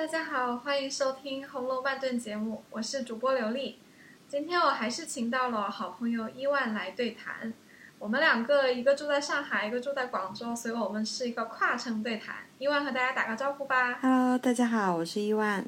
大家好，欢迎收听《红楼半顿》节目，我是主播刘丽。今天我还是请到了好朋友伊万来对谈。我们两个一个住在上海，一个住在广州，所以我们是一个跨城对谈。伊万和大家打个招呼吧。Hello，大家好，我是伊万。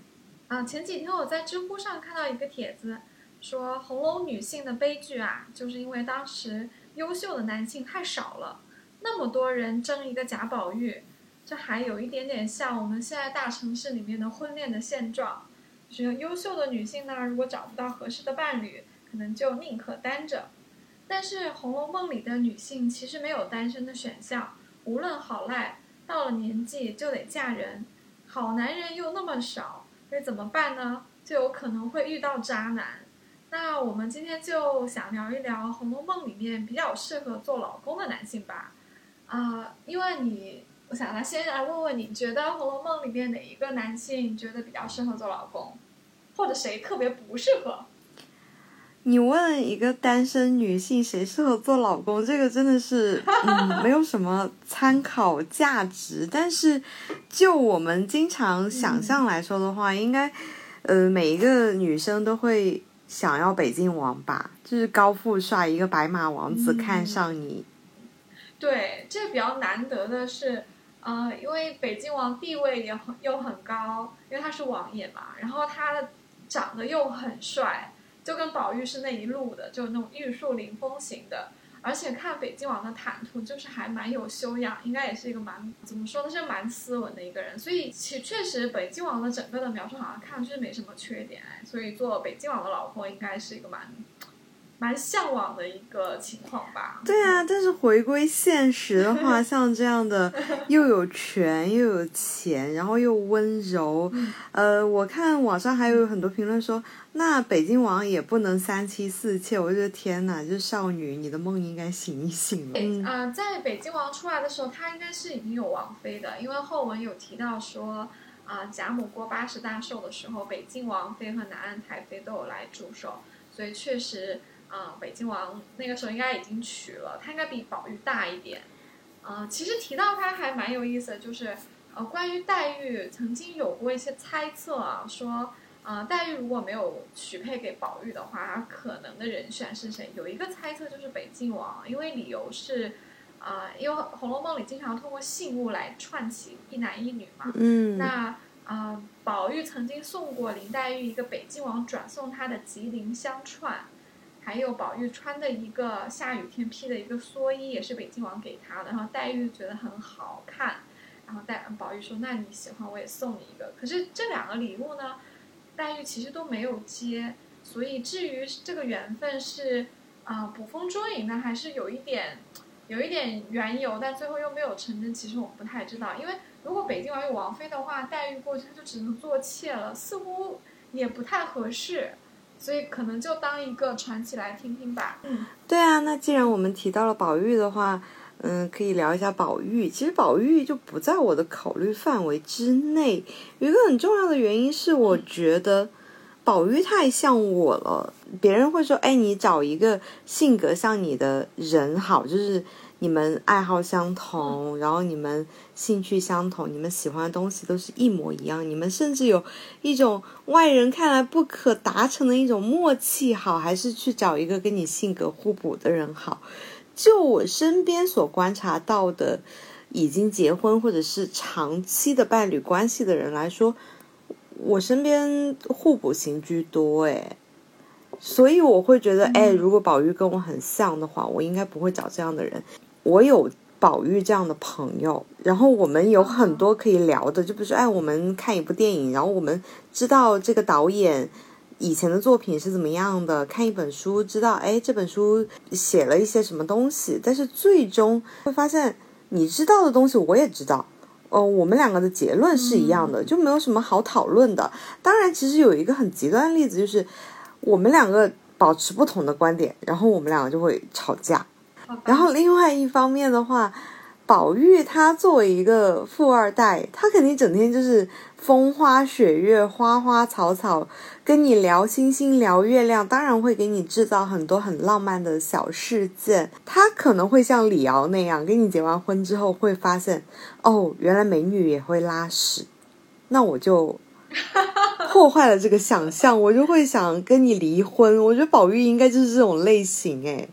啊，前几天我在知乎上看到一个帖子，说红楼女性的悲剧啊，就是因为当时优秀的男性太少了，那么多人争一个贾宝玉，这还有一点点像我们现在大城市里面的婚恋的现状，就是优秀的女性呢，如果找不到合适的伴侣，可能就宁可单着。但是《红楼梦》里的女性其实没有单身的选项，无论好赖，到了年纪就得嫁人，好男人又那么少，所以怎么办呢？就有可能会遇到渣男。那我们今天就想聊一聊《红楼梦》里面比较适合做老公的男性吧。啊、因为你，我想来先来问问你，觉得《红楼梦》里面哪一个男性觉得比较适合做老公，或者谁特别不适合？你问一个单身女性谁适合做老公，这个真的是嗯没有什么参考价值。但是就我们经常想象来说的话，应该呃每一个女生都会想要北京王吧，就是高富帅一个白马王子嗯看上你，对，这比较难得的是，呃，因为北京王地位也很又很高，因为他是王爷嘛，然后他长得又很帅，就跟宝玉是那一路的，就那种玉树临风型的。而且看北京王的谈吐，就是还蛮有修养，应该也是一个蛮怎么说呢，是蛮斯文的一个人。所以其确实北京王的整个的描述好像看上去没什么缺点，所以做北京王的老婆应该是一个蛮蛮向往的一个情况吧。对啊，但是回归现实的话，像这样的又有权又有钱，然后又温柔，嗯呃，我看网上还有很多评论说，那北京王也不能三妻四妾，我就觉得天哪，这少女，你的梦应该醒一醒了。嗯，呃，在北京王出来的时候，他应该是已经有王妃的，因为后文有提到说，啊、贾母过八十大寿的时候，北京王妃和南安太妃都有来祝寿，所以确实，啊、北京王那个时候应该已经娶了，他应该比宝玉大一点。啊、其实提到他还蛮有意思的，就是呃，关于黛玉曾经有过一些猜测啊，说。啊、黛玉如果没有许配给宝玉的话，她可能的人选是谁？有一个猜测就是北静王，因为理由是，啊、因为《红楼梦》里经常通过信物来串起一男一女嘛。嗯，那啊、宝玉曾经送过林黛玉一个北静王转送她的吉林香串，还有宝玉穿的一个下雨天披的一个蓑衣，也是北静王给她的。然后黛玉觉得很好看，然后黛宝玉说：“那你喜欢我也送你一个。”可是这两个礼物呢，黛玉其实都没有接，所以至于这个缘分是啊、捕风捉影呢，还是有一点有一点缘由，但最后又没有成真，其实我们不太知道。因为如果北京王有王妃的话，黛玉过去她就只能做妾了，似乎也不太合适，所以可能就当一个传奇来听听吧。嗯，对啊，那既然我们提到了宝玉的话，嗯，可以聊一下宝玉。其实宝玉就不在我的考虑范围之内。有一个很重要的原因是，我觉得宝玉太像我了。别人会说：“哎，你找一个性格像你的人好，就是你们爱好相同，然后你们兴趣相同，你们喜欢的东西都是一模一样，你们甚至有一种外人看来不可达成的一种默契好，还是去找一个跟你性格互补的人好。”就我身边所观察到的，已经结婚或者是长期的伴侣关系的人来说，我身边互补型居多诶，所以我会觉得，哎，如果宝玉跟我很像的话，我应该不会找这样的人。我有宝玉这样的朋友，然后我们有很多可以聊的，就比如说，哎，我们看一部电影，然后我们知道这个导演。以前的作品是怎么样的？看一本书，知道哎，这本书写了一些什么东西，但是最终会发现，你知道的东西我也知道，哦，我们两个的结论是一样的，就没有什么好讨论的。当然，其实有一个很极端的例子，就是我们两个保持不同的观点，然后我们两个就会吵架。然后另外一方面的话，宝玉他作为一个富二代，他肯定整天就是风花雪月、花花草草，跟你聊星星、聊月亮，当然会给你制造很多很浪漫的小事件。他可能会像李敖那样，跟你结完婚之后会发现，哦，原来美女也会拉屎，那我就 破坏了这个想象，我就会想跟你离婚。我觉得宝玉应该就是这种类型，诶，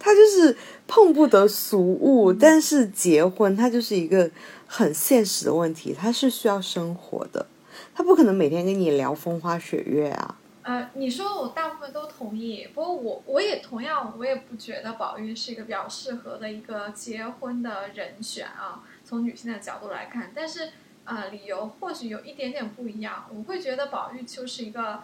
他就是碰不得俗物，但是结婚他就是一个很现实的问题，他是需要生活的，他不可能每天跟你聊风花雪月啊。呃，你说我大部分都同意，不过我我也同样，我也不觉得宝玉是一个比较适合的一个结婚的人选啊。从女性的角度来看，但是呃，理由或许有一点点不一样。我会觉得宝玉就是一个，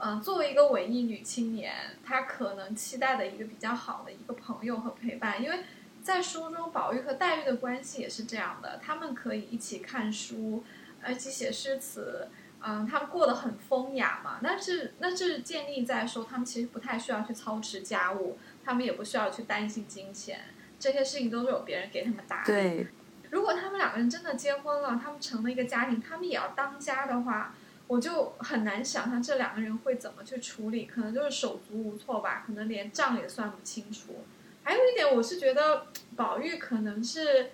呃，作为一个文艺女青年，她可能期待的一个比较好的一个朋友和陪伴，因为在书中，宝玉和黛玉的关系也是这样的，他们可以一起看书，而且写诗词。嗯，他们过得很风雅嘛，那是那是建立在说他们其实不太需要去操持家务，他们也不需要去担心金钱，这些事情都是有别人给他们打理。对，如果他们两个人真的结婚了，他们成了一个家庭，他们也要当家的话，我就很难想象这两个人会怎么去处理，可能就是手足无措吧，可能连账也算不清楚。还有一点，我是觉得宝玉可能是。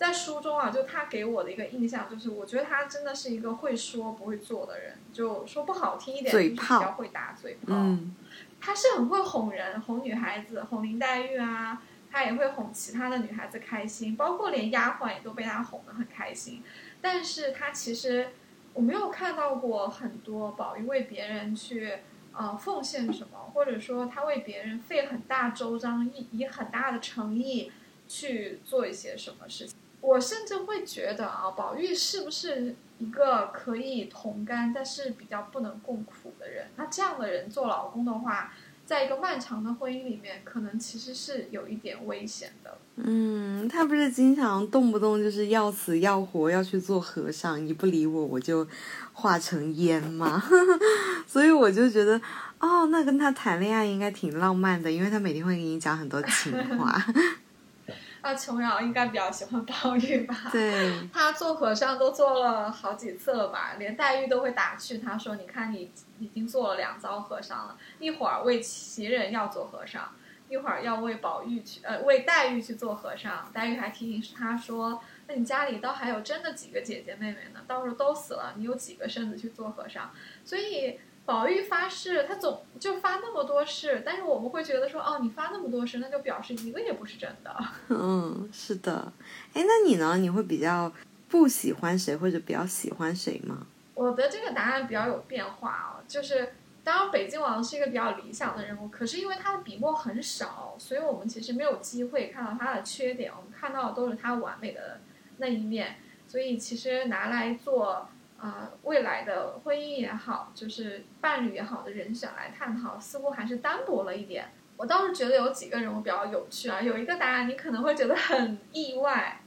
在书中啊，就他给我的一个印象就是，我觉得他真的是一个会说不会做的人。就说不好听一点，就是比较会打嘴炮。嗯，他是很会哄人，哄女孩子，哄林黛玉啊，他也会哄其他的女孩子开心，包括连丫鬟也都被他哄得很开心。但是他其实我没有看到过很多宝玉为别人去呃奉献什么，或者说他为别人费很大周章，以以很大的诚意去做一些什么事情。我甚至会觉得啊，宝玉是不是一个可以同甘，但是比较不能共苦的人？那这样的人做老公的话，在一个漫长的婚姻里面，可能其实是有一点危险的。嗯，他不是经常动不动就是要死要活要去做和尚，你不理我我就化成烟吗？所以我就觉得，哦，那跟他谈恋爱应该挺浪漫的，因为他每天会给你讲很多情话。那琼瑶应该比较喜欢宝玉吧？对，他做和尚都做了好几次了吧？连黛玉都会打趣他说：“你看你已经做了两遭和尚了，一会儿为袭人要做和尚，一会儿要为宝玉去呃为黛玉去做和尚。”黛玉还提醒他说：“那你家里倒还有真的几个姐姐妹妹呢？到时候都死了，你有几个身子去做和尚？”所以。宝玉发誓，他总就发那么多誓，但是我们会觉得说，哦，你发那么多誓，那就表示一个也不是真的。嗯，是的。哎，那你呢？你会比较不喜欢谁，或者比较喜欢谁吗？我的这个答案比较有变化哦，就是当然北京王是一个比较理想的人物，可是因为他的笔墨很少，所以我们其实没有机会看到他的缺点，我们看到的都是他完美的那一面，所以其实拿来做。啊，未来的婚姻也好，就是伴侣也好的人选来探讨，似乎还是单薄了一点。我倒是觉得有几个人物比较有趣啊，有一个答案你可能会觉得很意外。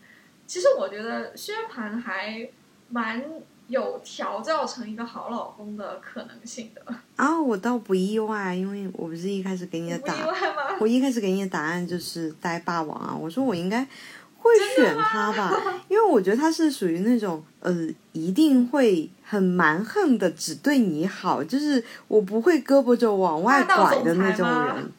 其实我觉得薛蟠还蛮有调教成一个好老公的可能性的。啊，我倒不意外，因为我不是一开始给你的答案，我一开始给你的答案就是呆霸王啊，我说我应该。会选他吧，因为我觉得他是属于那种呃，一定会很蛮横的，只对你好，就是我不会胳膊肘往外拐的那种人。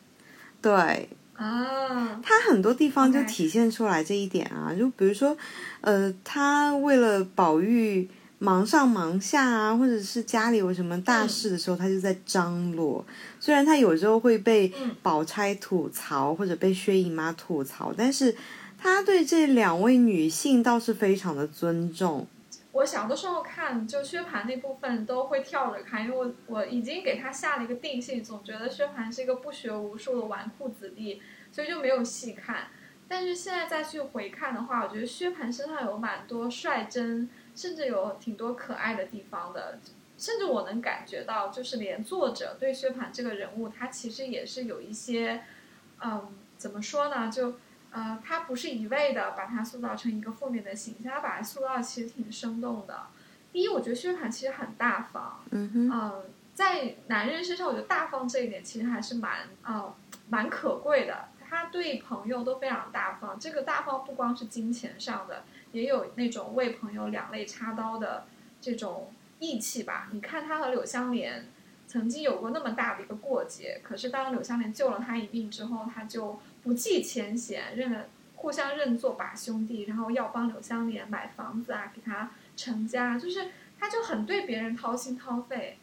对啊，他很多地方就体现出来这一点啊，就比如说，呃，他为了宝玉忙上忙下啊，或者是家里有什么大事的时候，他就在张罗。虽然他有时候会被宝钗吐槽，或者被薛姨妈吐槽，但是。他对这两位女性倒是非常的尊重。我小的时候看就薛蟠那部分都会跳着看，因为我我已经给他下了一个定性，总觉得薛蟠是一个不学无术的纨绔子弟，所以就没有细看。但是现在再去回看的话，我觉得薛蟠身上有蛮多率真，甚至有挺多可爱的地方的。甚至我能感觉到，就是连作者对薛蟠这个人物，他其实也是有一些，嗯，怎么说呢？就。呃，他不是一味的把他塑造成一个负面的形象，他把他塑造其实挺生动的。第一，我觉得薛蟠其实很大方，嗯哼，呃，在男人身上，我觉得大方这一点其实还是蛮呃蛮可贵的。他对朋友都非常大方，这个大方不光是金钱上的，也有那种为朋友两肋插刀的这种义气吧。你看他和柳湘莲曾经有过那么大的一个过节，可是当柳湘莲救了他一命之后，他就。不计前嫌，认了互相认作把兄弟，然后要帮柳湘莲买房子啊，给他成家，就是他就很对别人掏心掏肺。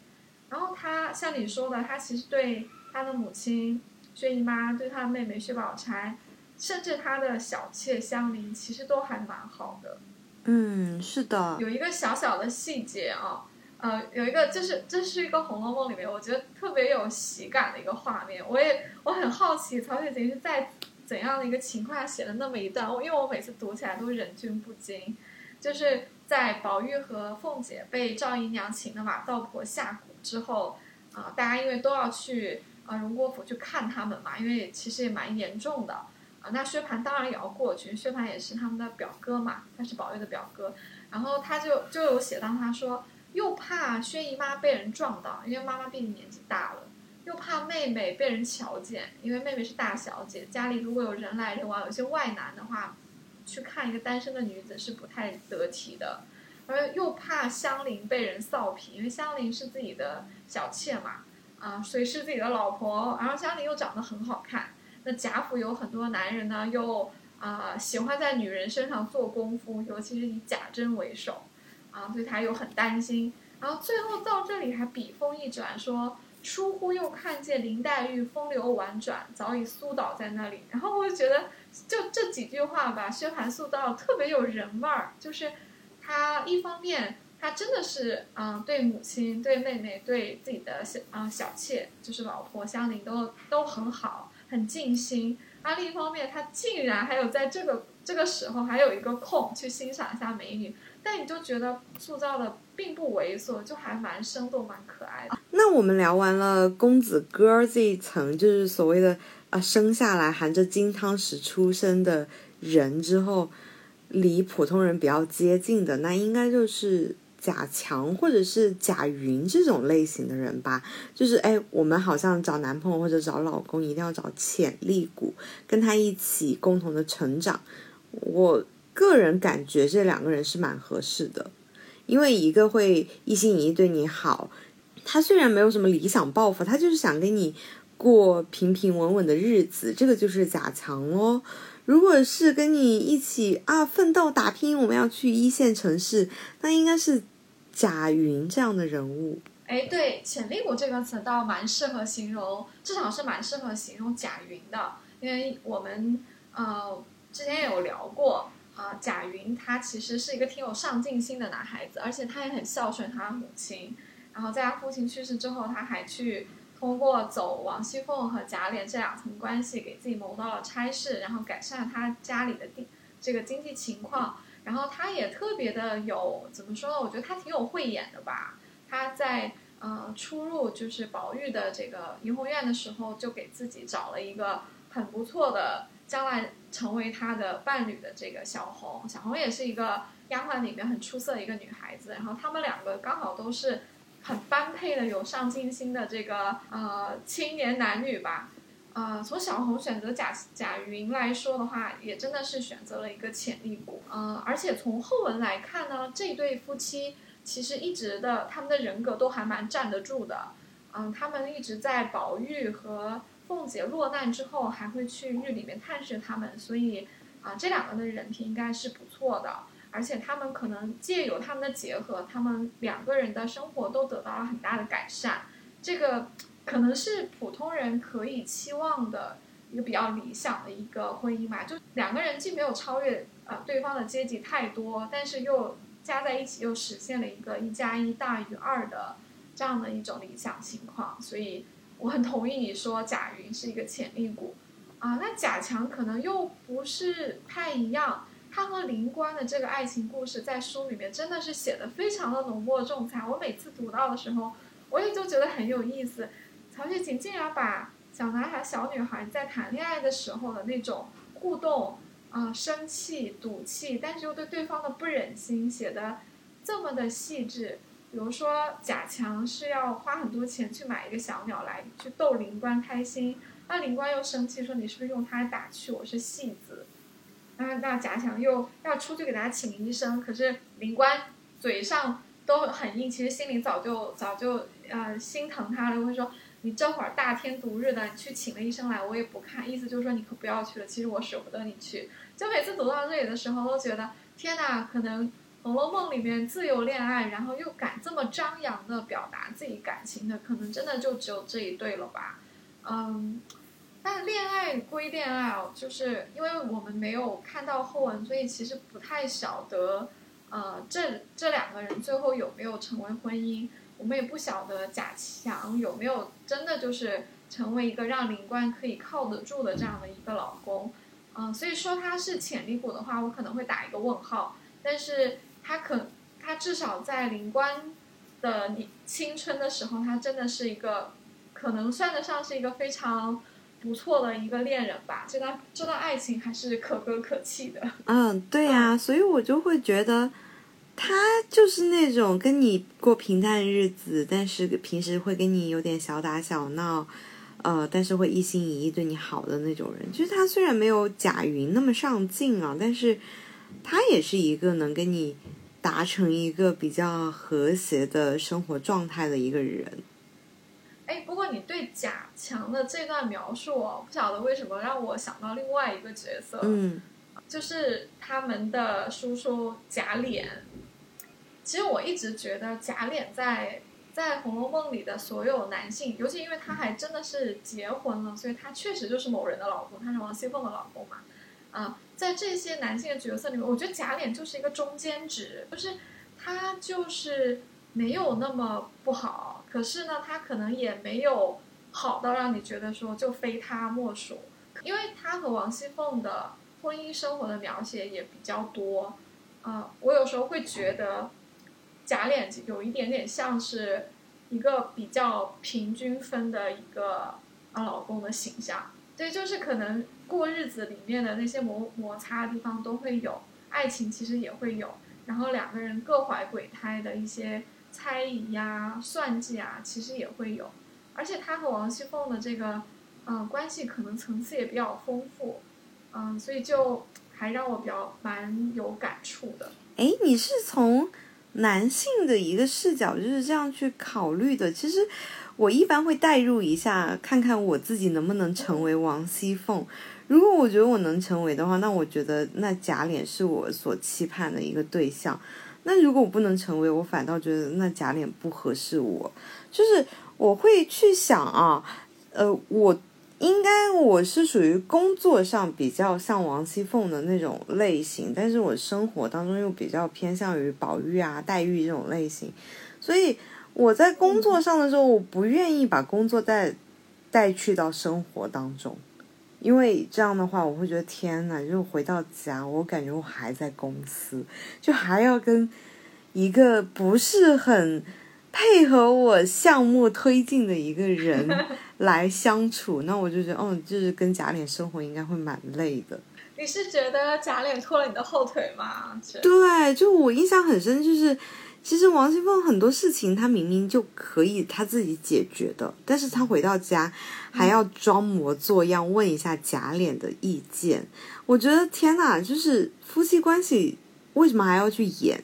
然后他像你说的，他其实对他的母亲薛姨妈，对他的妹妹薛宝钗，甚至他的小妾香菱，其实都还蛮好的。嗯，是的。有一个小小的细节啊，呃，有一个就是这是一个《红楼梦》里面我觉得特别有喜感的一个画面。我也我很好奇曹雪芹是在怎样的一个情况下写了那么一段，因为我每次读起来都忍俊不禁。就是在宝玉和凤姐被赵姨娘请的马道婆下蛊之后，啊，大家因为都要去啊荣国府去看他们嘛，因为其实也蛮严重的。啊，那薛蟠当然也要过去，薛蟠也是他们的表哥嘛，他是宝玉的表哥，然后他就就有写到他说，又怕薛姨妈被人撞到，因为妈妈毕竟年纪大了，又怕妹妹被人瞧见，因为妹妹是大小姐，家里如果有人来人往，有些外男的话，去看一个单身的女子是不太得体的，而又怕香菱被人臊皮，因为香菱是自己的小妾嘛，啊，所以是自己的老婆，然后香菱又长得很好看。那贾府有很多男人呢，又啊喜欢在女人身上做功夫，尤其是以贾珍为首，啊，所以他又很担心。然后最后到这里还笔锋一转，说疏忽又看见林黛玉风流婉转，早已苏倒在那里。然后我就觉得，就这几句话吧，薛蟠塑造特别有人味儿，就是他一方面他真的是嗯对母亲、对妹妹、对自己的小啊小妾，就是老婆香菱都都很好。很尽心，啊，另一方面，他竟然还有在这个这个时候还有一个空去欣赏一下美女，但你就觉得塑造的并不猥琐，就还蛮生动、蛮可爱的。那我们聊完了公子哥这一层，就是所谓的啊生下来含着金汤匙出生的人之后，离普通人比较接近的，那应该就是。贾强或者是贾云这种类型的人吧，就是哎，我们好像找男朋友或者找老公，一定要找潜力股，跟他一起共同的成长。我个人感觉这两个人是蛮合适的，因为一个会一心一意对你好，他虽然没有什么理想抱负，他就是想跟你过平平稳稳的日子，这个就是贾强哦。如果是跟你一起啊奋斗打拼，我们要去一线城市，那应该是。贾云这样的人物，哎，对，潜力股这个词倒蛮适合形容，至少是蛮适合形容贾云的，因为我们呃之前有聊过啊，贾云他其实是一个挺有上进心的男孩子，而且他也很孝顺他的母亲，然后在他父亲去世之后，他还去通过走王熙凤和贾琏这两层关系，给自己谋到了差事，然后改善了他家里的这个经济情况。然后他也特别的有怎么说呢？我觉得他挺有慧眼的吧。他在呃出入就是宝玉的这个怡红院的时候，就给自己找了一个很不错的，将来成为他的伴侣的这个小红。小红也是一个丫鬟里面很出色的一个女孩子。然后他们两个刚好都是很般配的、有上进心的这个呃青年男女吧。呃，从小红选择贾贾云来说的话，也真的是选择了一个潜力股。呃，而且从后文来看呢，这对夫妻其实一直的他们的人格都还蛮站得住的。嗯，他们一直在宝玉和凤姐落难之后，还会去狱里面探视他们，所以啊，这两个的人品应该是不错的。而且他们可能借由他们的结合，他们两个人的生活都得到了很大的改善。这个。可能是普通人可以期望的一个比较理想的一个婚姻吧，就两个人既没有超越呃对方的阶级太多，但是又加在一起又实现了一个一加一大于二的这样的一种理想情况，所以我很同意你说贾云是一个潜力股啊。那贾强可能又不是太一样，他和林官的这个爱情故事在书里面真的是写的非常的浓墨重彩，我每次读到的时候，我也就觉得很有意思。曹雪芹竟然把小男孩、小女孩在谈恋爱的时候的那种互动啊、生气、赌气，但是又对对方的不忍心写的这么的细致。比如说，贾强是要花很多钱去买一个小鸟来去逗灵官开心，那灵官又生气说：“你是不是用它打趣我是戏子？”那那贾强又要出去给他请医生，可是灵官嘴上都很硬，其实心里早就早就呃心疼他了，会说。你这会儿大天独日的，你去请了医生来，我也不看，意思就是说你可不要去了。其实我舍不得你去，就每次读到这里的时候，都觉得天哪，可能红楼梦》里面自由恋爱，然后又敢这么张扬的表达自己感情的，可能真的就只有这一对了吧。嗯，但恋爱归恋爱哦，就是因为我们没有看到后文，所以其实不太晓得，呃，这这两个人最后有没有成为婚姻，我们也不晓得贾强有没有真的就是成为一个让林官可以靠得住的这样的一个老公。嗯，所以说他是潜力股的话，我可能会打一个问号。但是他可，他至少在灵官的你青春的时候，他真的是一个，可能算得上是一个非常不错的一个恋人吧。这段这段爱情还是可歌可泣的。嗯，对呀，所以我就会觉得，他就是那种跟你过平淡日子，但是平时会跟你有点小打小闹。呃，但是会一心一意对你好的那种人，就是他虽然没有贾云那么上进啊，但是他也是一个能跟你达成一个比较和谐的生活状态的一个人。哎，不过你对贾强的这段描述，哦，不晓得为什么让我想到另外一个角色，嗯，就是他们的叔叔贾琏。其实我一直觉得贾琏在。在《红楼梦》里的所有男性，尤其因为他还真的是结婚了，所以他确实就是某人的老公，他是王熙凤的老公嘛。啊，在这些男性的角色里面，我觉得贾琏就是一个中间值，就是他就是没有那么不好，可是呢，他可能也没有好到让你觉得说就非他莫属，因为他和王熙凤的婚姻生活的描写也比较多。啊，我有时候会觉得。贾琏有一点点像是一个比较平均分的一个啊老公的形象，对，就是可能过日子里面的那些摩摩擦的地方都会有，爱情其实也会有，然后两个人各怀鬼胎的一些猜疑呀、算计啊，其实也会有，而且他和王熙凤的这个嗯关系可能层次也比较丰富，嗯，所以就还让我比较蛮有感触的。哎，你是从？男性的一个视角就是这样去考虑的。其实我一般会代入一下，看看我自己能不能成为王熙凤。如果我觉得我能成为的话，那我觉得那贾琏是我所期盼的一个对象。那如果我不能成为，我反倒觉得那贾琏不合适我。就是我会去想啊，呃，我。应该我是属于工作上比较像王熙凤的那种类型，但是我生活当中又比较偏向于宝玉啊、黛玉这种类型，所以我在工作上的时候，我不愿意把工作带带去到生活当中，因为这样的话，我会觉得天呐，就回到家，我感觉我还在公司，就还要跟一个不是很。配合我项目推进的一个人 来相处，那我就觉得，哦，就是跟贾脸生活应该会蛮累的。你是觉得贾脸拖了你的后腿吗？对，就我印象很深，就是其实王熙凤很多事情她明明就可以她自己解决的，但是她回到家还要装模作样问一下贾琏的意见。我觉得天哪，就是夫妻关系为什么还要去演？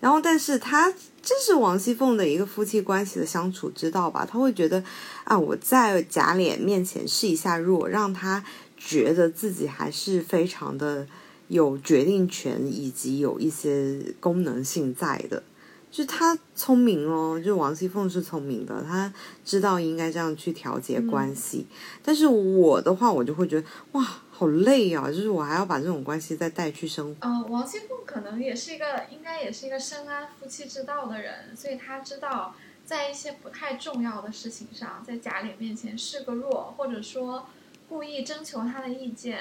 然后，但是他这是王熙凤的一个夫妻关系的相处之道吧？他会觉得，啊，我在贾琏面前试一下弱，让他觉得自己还是非常的有决定权，以及有一些功能性在的。就他聪明哦，就王熙凤是聪明的，他知道应该这样去调节关系。但是我的话，我就会觉得，哇。好累啊！就是我还要把这种关系再带去生活。嗯，王熙凤可能也是一个，应该也是一个深谙夫妻之道的人，所以他知道在一些不太重要的事情上，在贾琏面前示个弱，或者说故意征求他的意见，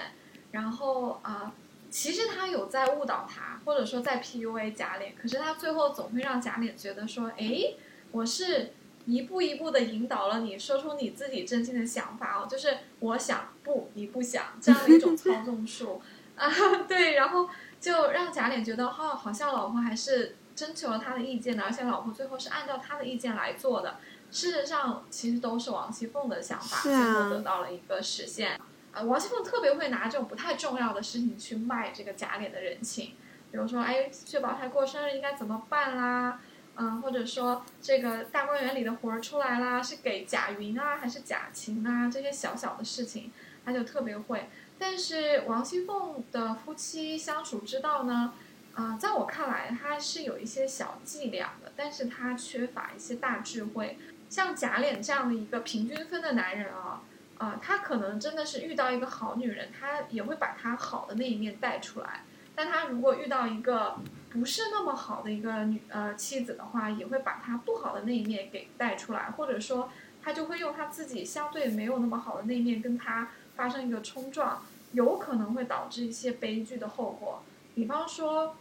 然后啊，其实他有在误导他，或者说在 PUA 贾琏，可是他最后总会让贾琏觉得说，哎，我是。一步一步的引导了你说出你自己真心的想法哦，就是我想不你不想这样的一种操纵术啊，对，然后就让贾琏觉得哈，好像老婆还是征求了他的意见的，而且老婆最后是按照他的意见来做的。事实上，其实都是王熙凤的想法，最后得到了一个实现。啊，王熙凤特别会拿这种不太重要的事情去卖这个贾琏的人情，比如说，哎，薛宝钗过生日应该怎么办啦？嗯，或者说这个大观园里的活儿出来啦，是给贾云啊，还是贾琴啊？这些小小的事情，他就特别会。但是王熙凤的夫妻相处之道呢，啊、在我看来，他是有一些小伎俩的，但是他缺乏一些大智慧。像贾琏这样的一个平均分的男人啊，啊、他可能真的是遇到一个好女人，他也会把他好的那一面带出来。但他如果遇到一个不是那么好的一个女呃妻子的话，也会把他不好的那一面给带出来，或者说他就会用他自己相对没有那么好的那一面跟他发生一个冲撞，有可能会导致一些悲剧的后果。比方说，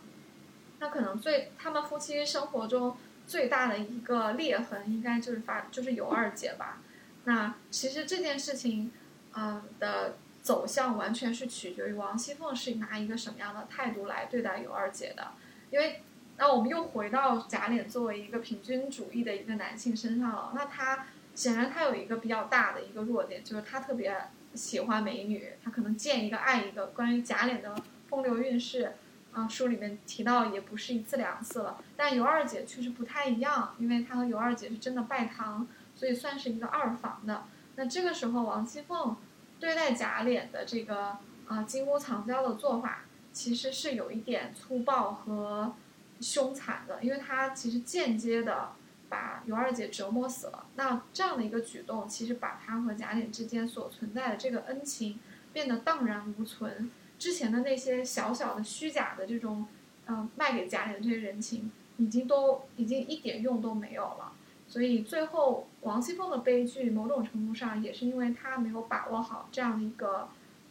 那可能最他们夫妻生活中最大的一个裂痕，应该就是发就是尤二姐吧。那其实这件事情，呃的走向完全是取决于王熙凤是拿一个什么样的态度来对待尤二姐的。因为那我们又回到贾琏作为一个平均主义的一个男性身上了。那他显然他有一个比较大的一个弱点，就是他特别喜欢美女，他可能见一个爱一个。关于贾琏的风流韵事，啊、书里面提到也不是一次两次了。但尤二姐确实不太一样，因为她和尤二姐是真的拜堂，所以算是一个二房的。那这个时候，王熙凤对待贾琏的这个啊、金屋藏娇的做法，其实是有一点粗暴和凶残的，因为她其实间接的把尤二姐折磨死了。那这样的一个举动，其实把她和贾琏之间所存在的这个恩情变得荡然无存。之前的那些小小的虚假的这种，嗯、卖给贾琏的这些人情，已经都已经一点用都没有了。所以最后王熙凤的悲剧，某种程度上也是因为她没有把握好这样的一个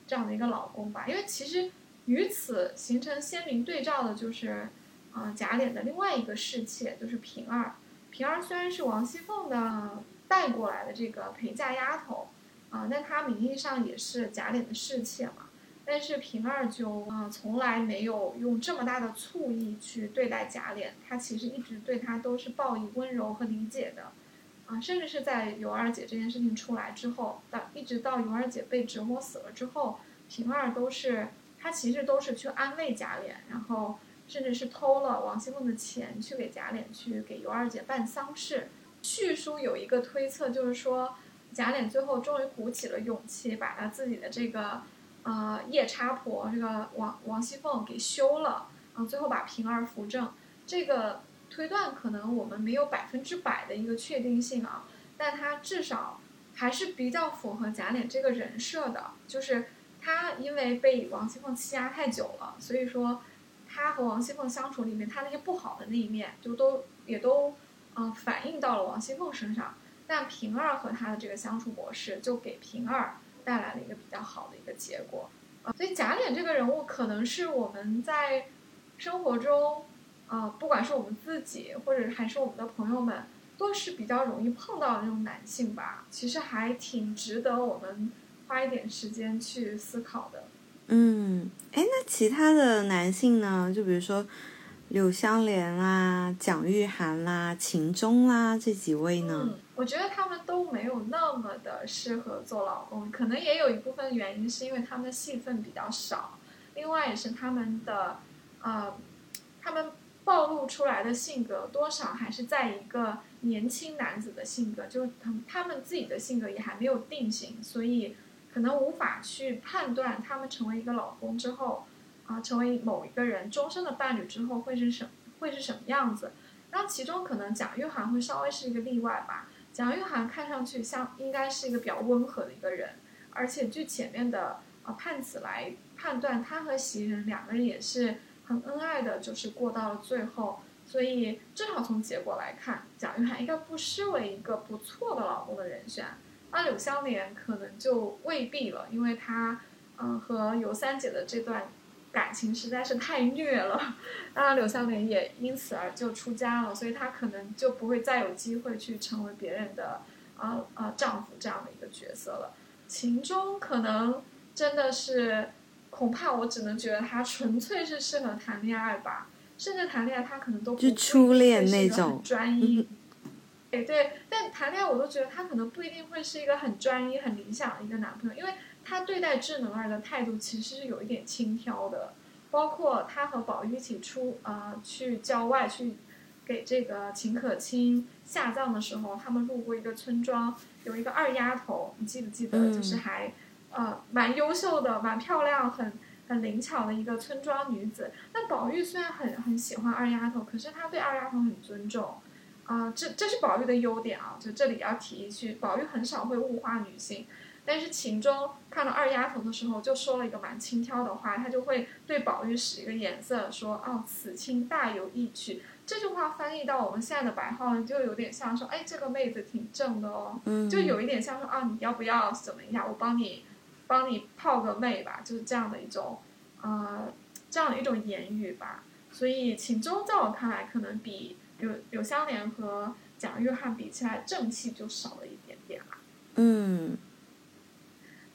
这样的一个老公吧。因为其实与此形成鲜明对照的就是，呃，贾琏的另外一个侍妾就是平儿。平儿虽然是王熙凤的带过来的这个陪嫁丫头，啊、但她名义上也是贾琏的侍妾嘛。但是平儿就啊、从来没有用这么大的醋意去对待贾琏，她其实一直对他都是报以温柔和理解的，啊、甚至是在尤二姐这件事情出来之后，到一直到尤二姐被折磨死了之后，平儿都是她其实都是去安慰贾琏，然后甚至是偷了王熙凤的钱去给贾琏去给尤二姐办丧事。叙书有一个推测，就是说贾琏最后终于鼓起了勇气，把他自己的这个。呃，夜叉婆这个王王熙凤给休了，啊，最后把平儿扶正。这个推断可能我们没有百分之百的一个确定性啊，但它至少还是比较符合贾琏这个人设的。就是他因为被王熙凤欺压太久了，所以说他和王熙凤相处里面，他那些不好的那一面就都也都呃反映到了王熙凤身上。但平儿和他的这个相处模式，就给平儿。带来了一个比较好的一个结果，啊，所以贾琏这个人物可能是我们在生活中，啊，不管是我们自己或者还是我们的朋友们，都是比较容易碰到的那种男性吧。其实还挺值得我们花一点时间去思考的。嗯，哎，那其他的男性呢？就比如说柳湘莲啦、蒋玉菡啦、秦钟啦这几位呢？嗯，我觉得他们都没有那么的适合做老公，可能也有一部分原因是因为他们的戏份比较少，另外也是他们的，呃，他们暴露出来的性格多少还是在一个年轻男子的性格，就是他们他们自己的性格也还没有定型，所以可能无法去判断他们成为一个老公之后，啊、成为某一个人终身的伴侣之后会是什会是什么样子。然后其中可能蒋玉菡会稍微是一个例外吧。蒋玉菡看上去像应该是一个比较温和的一个人，而且据前面的呃判词来判断，他和袭人两个人也是很恩爱的，就是过到了最后。所以至少从结果来看，蒋玉菡应该不失为一个不错的老公的人选。那柳湘莲可能就未必了，因为她嗯、呃和尤三姐的这段感情实在是太虐了。当然，柳湘莲也因此而就出家了，所以她可能就不会再有机会去成为别人的呃呃丈夫这样的一个角色了。秦钟可能真的是，恐怕我只能觉得他纯粹是适合谈恋爱吧，甚至谈恋爱他可能都不就初恋那种很专一。对对，但谈恋爱我都觉得他可能不一定会是一个很专一、很理想的一个男朋友，因为他对待智能儿的态度其实是有一点轻佻的。包括他和宝玉一起出呃去郊外去给这个秦可卿下葬的时候，他们路过一个村庄，有一个二丫头，你记不记得？嗯就是还呃蛮优秀的、蛮漂亮、很很灵巧的一个村庄女子。那宝玉虽然很很喜欢二丫头，可是他对二丫头很尊重，啊、这这是宝玉的优点啊，就这里要提一句，宝玉很少会物化女性。但是秦钟看到二丫头的时候，就说了一个蛮轻佻的话，他就会对宝玉使一个眼色，说：“哦，此卿大有意趣。”这句话翻译到我们现在的白话文，就有点像说：“哎，这个妹子挺正的哦。”嗯，就有一点像说：“啊，你要不要怎么一下？我帮你，帮你泡个妹吧。”就是这样的一种，呃，这样的一种言语吧。所以秦钟在我看来，可能比柳柳湘莲和蒋玉翰比起来，正气就少了一点点啦。嗯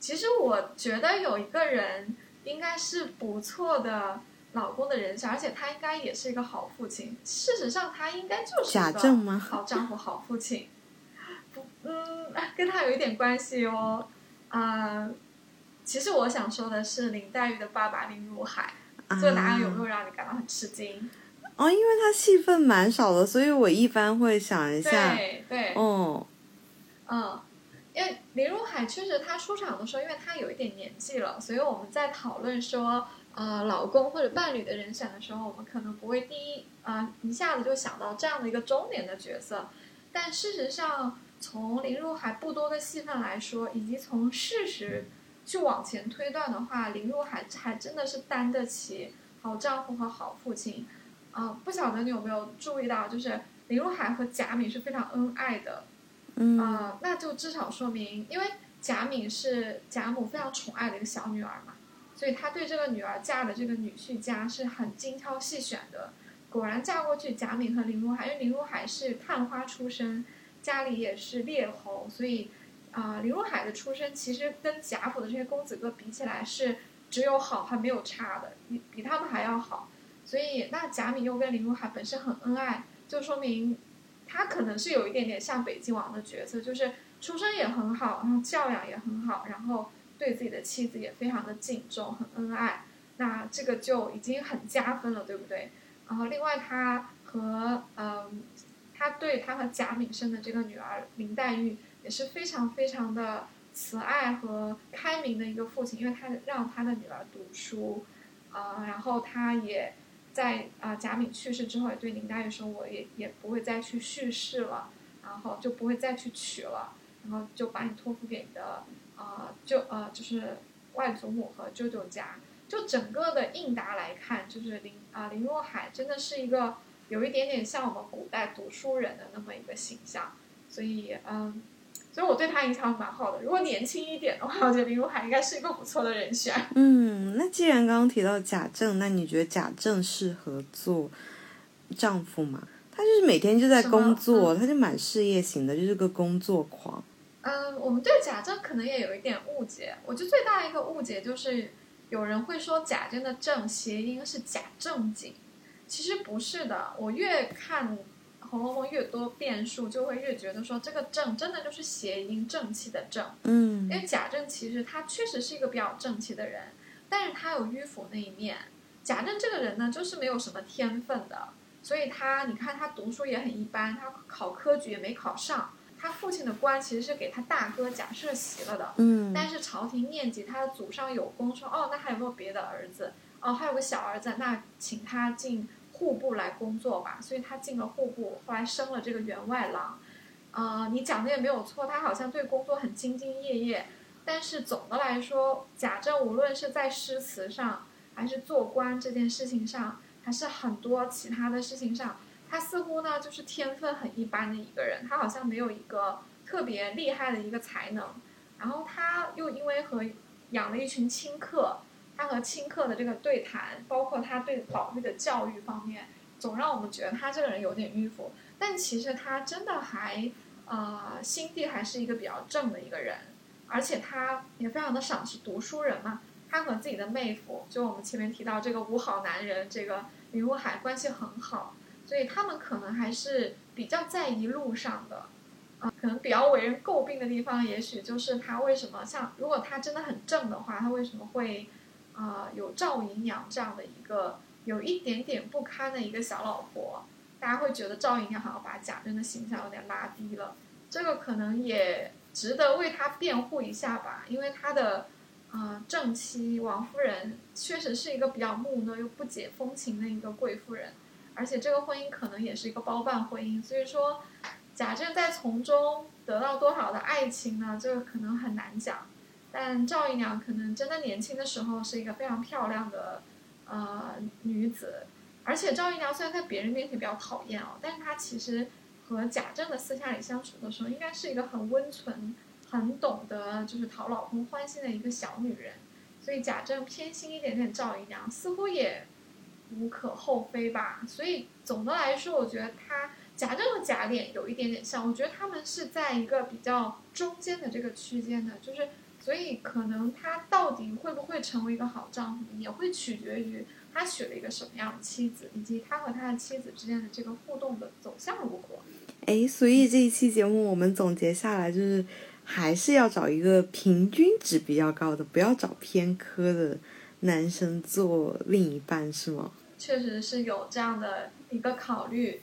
其实我觉得有一个人应该是不错的老公的人选，而且他应该也是一个好父亲。事实上，他应该就是贾一个政吗？好丈夫、好父亲。不，嗯，跟他有一点关系哦。啊、其实我想说的是林黛玉的爸爸林如海，这个答案有没有啊让你感到很吃惊？哦，因为他戏份蛮少的，所以我一般会想一下，对对，哦，嗯，因为林如海确实他出场的时候，因为他有一点年纪了，所以我们在讨论说呃老公或者伴侣的人选的时候，我们可能不会第一呃一下子就想到这样的一个中年的角色，但事实上从林如海不多的戏份来说，以及从事实去往前推断的话，林如海还真的是担得起好丈夫和好父亲。啊、不晓得你有没有注意到，就是林如海和贾敏是非常恩爱的。嗯啊、那就至少说明，因为贾敏是贾母非常宠爱的一个小女儿嘛，所以她对这个女儿嫁的这个女婿家是很精挑细选的。果然嫁过去，贾敏和林如海，因为林如海是探花出身，家里也是列侯，所以啊、林如海的出身其实跟贾府的这些公子哥比起来是只有好还没有差的，比比他们还要好。所以那贾敏又跟林如海本身很恩爱，就说明他可能是有一点点像北京王的角色，就是出身也很好，然后教养也很好，然后对自己的妻子也非常的敬重，很恩爱。那这个就已经很加分了，对不对？然后另外他和嗯，他对他和贾敏生的这个女儿林黛玉也是非常非常的慈爱和开明的一个父亲，因为他让他的女儿读书，啊、然后他也在啊、贾敏去世之后，也对林黛玉说，我也也不会再去叙事了，然后就不会再去娶了，然后就把你托付给你的啊、舅呃就是外祖母和舅舅家。就整个的应答来看，就是林啊、林若海真的是一个有一点点像我们古代读书人的那么一个形象，所以嗯，所以我对他印象蛮好的。如果年轻一点的话，我觉得林如海应该是一个不错的人选。嗯，那既然刚刚提到贾政，那你觉得贾政适合做丈夫吗？他就是每天就在工作，嗯他就蛮事业型的，就是个工作狂。嗯，我们对贾政可能也有一点误解。我觉得最大的一个误解就是，有人会说贾政的“政”谐音是假正经，其实不是的。我越看《红楼梦》越多变数，就会越觉得说这个“正”真的就是谐音“正气”的“正”。嗯因为贾政其实他确实是一个比较正气的人，但是他有迂腐那一面。贾政这个人呢，就是没有什么天分的，所以他你看他读书也很一般，他考科举也没考上。他父亲的官其实是给他大哥贾赦袭了的，嗯但是朝廷念及他的祖上有功，说哦，那还有没有别的儿子？哦，还有个小儿子，那请他进户部来工作吧。所以他进了户部，后来升了这个员外郎。呃，你讲的也没有错，他好像对工作很兢兢业业。但是总的来说，贾政无论是在诗词上，还是做官这件事情上，还是很多其他的事情上，他似乎呢就是天分很一般的一个人，他好像没有一个特别厉害的一个才能。然后他又因为和养了一群亲客，他和亲客的这个对谈，包括他对宝玉的教育方面，总让我们觉得他这个人有点迂腐。但其实他真的还呃心地还是一个比较正的一个人，而且他也非常的赏识读书人嘛。他和自己的妹夫，就我们前面提到这个五好男人，这个林如海关系很好，所以他们可能还是比较在一路上的。啊，可能比较为人诟病的地方，也许就是他为什么像，如果他真的很正的话，他为什么会，啊、有赵姨娘这样的一个有一点点不堪的一个小老婆？大家会觉得赵姨娘好像把贾政的形象有点拉低了，这个可能也值得为他辩护一下吧，因为他的，呃，正妻王夫人确实是一个比较木讷又不解风情的一个贵妇人，而且这个婚姻可能也是一个包办婚姻，所以说贾政在从中得到多少的爱情呢？这个可能很难讲。但赵姨娘可能真的年轻的时候是一个非常漂亮的呃女子，而且赵姨娘虽然在别人面前比较讨厌哦，但是她其实和贾政的私下里相处的时候，应该是一个很温存、很懂得就是讨老公欢心的一个小女人，所以贾政偏心一点点赵姨娘，似乎也无可厚非吧。所以总的来说，我觉得他贾政和贾琏有一点点像，我觉得他们是在一个比较中间的这个区间的，就是。所以，可能他到底会不会成为一个好丈夫，也会取决于他娶了一个什么样的妻子，以及他和他的妻子之间的这个互动的走向如何。哎，所以这一期节目我们总结下来就是，还是要找一个平均值比较高的，不要找偏科的男生做另一半，是吗？确实是有这样的一个考虑，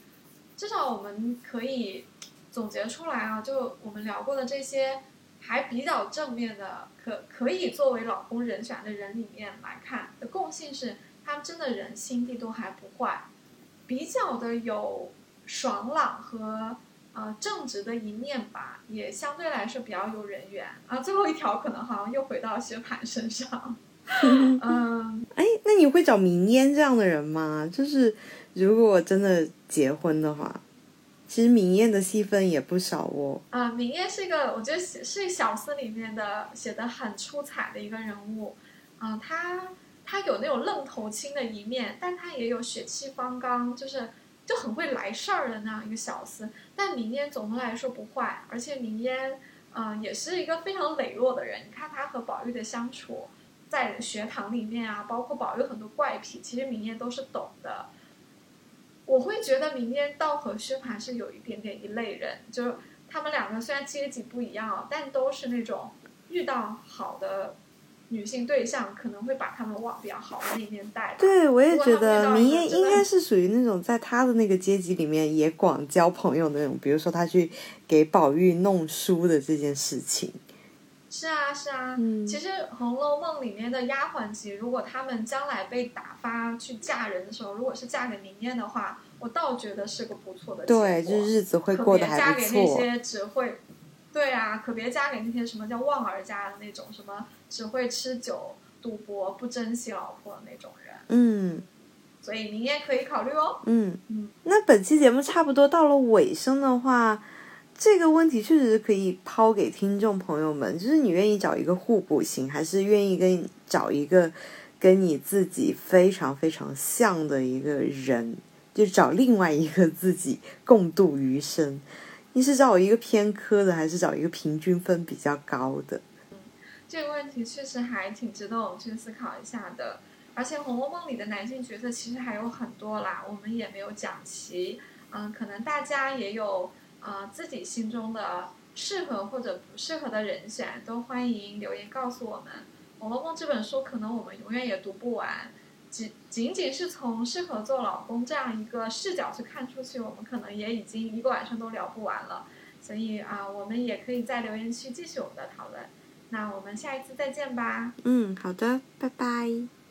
至少我们可以总结出来啊，就我们聊过的这些。还比较正面的，可可以作为老公人选的人里面来看的共性是，他们真的人心地都还不坏，比较的有爽朗和呃正直的一面吧，也相对来说比较有人缘啊。最后一条可能好像又回到薛蟠身上，嗯，哎，那你会找明烟这样的人吗？就是如果真的结婚的话。其实明艳的戏份也不少哦。啊，明艳是一个，我觉得是小司里面的写的很出彩的一个人物。啊，他他有那种愣头青的一面，但他也有血气方刚，就是就很会来事儿的那样一个小厮。但明艳总的来说不坏，而且明艳，嗯，也是一个非常磊落的人。你看他和宝玉的相处，在学堂里面啊，包括宝玉很多怪癖，其实明艳都是懂的。我会觉得明烟倒和薛蟠是有一点点一类人，就他们两个虽然阶级不一样，但都是那种遇到好的女性对象，可能会把他们往比较好的那一面带。对，我也觉得明烟应该是属于那种在他的那个阶级里面也广交朋友那种，比如说他去给宝玉弄书的这件事情。是啊，是啊，其实《红楼梦》里面的丫鬟级，如果他们将来被打发去嫁人的时候，如果是嫁给明艳的话，我倒觉得是个不错的对，就是日子会过得还不错。可别嫁给那些只会，对啊，可别嫁给那些什么叫望儿家的那种，什么只会吃酒赌博、不珍惜老婆的那种人。嗯，所以明艳可以考虑哦。嗯嗯，那本期节目差不多到了尾声的话。这个问题确实是可以抛给听众朋友们，就是你愿意找一个互补型，还是愿意跟找一个跟你自己非常非常像的一个人，就找另外一个自己共度余生？你是找一个偏科的，还是找一个平均分比较高的？嗯，这个问题确实还挺值得我们去思考一下的。而且《红楼梦》里的男性角色其实还有很多啦，我们也没有讲齐。嗯，可能大家也有。啊，自己心中的适合或者不适合的人选，都欢迎留言告诉我们。《红楼梦》这本书可能我们永远也读不完，仅仅仅是从适合做老公这样一个视角去看出去，我们可能也已经一个晚上都聊不完了。所以啊，我们也可以在留言区继续我们的讨论。那我们下一次再见吧。嗯，好的，拜拜。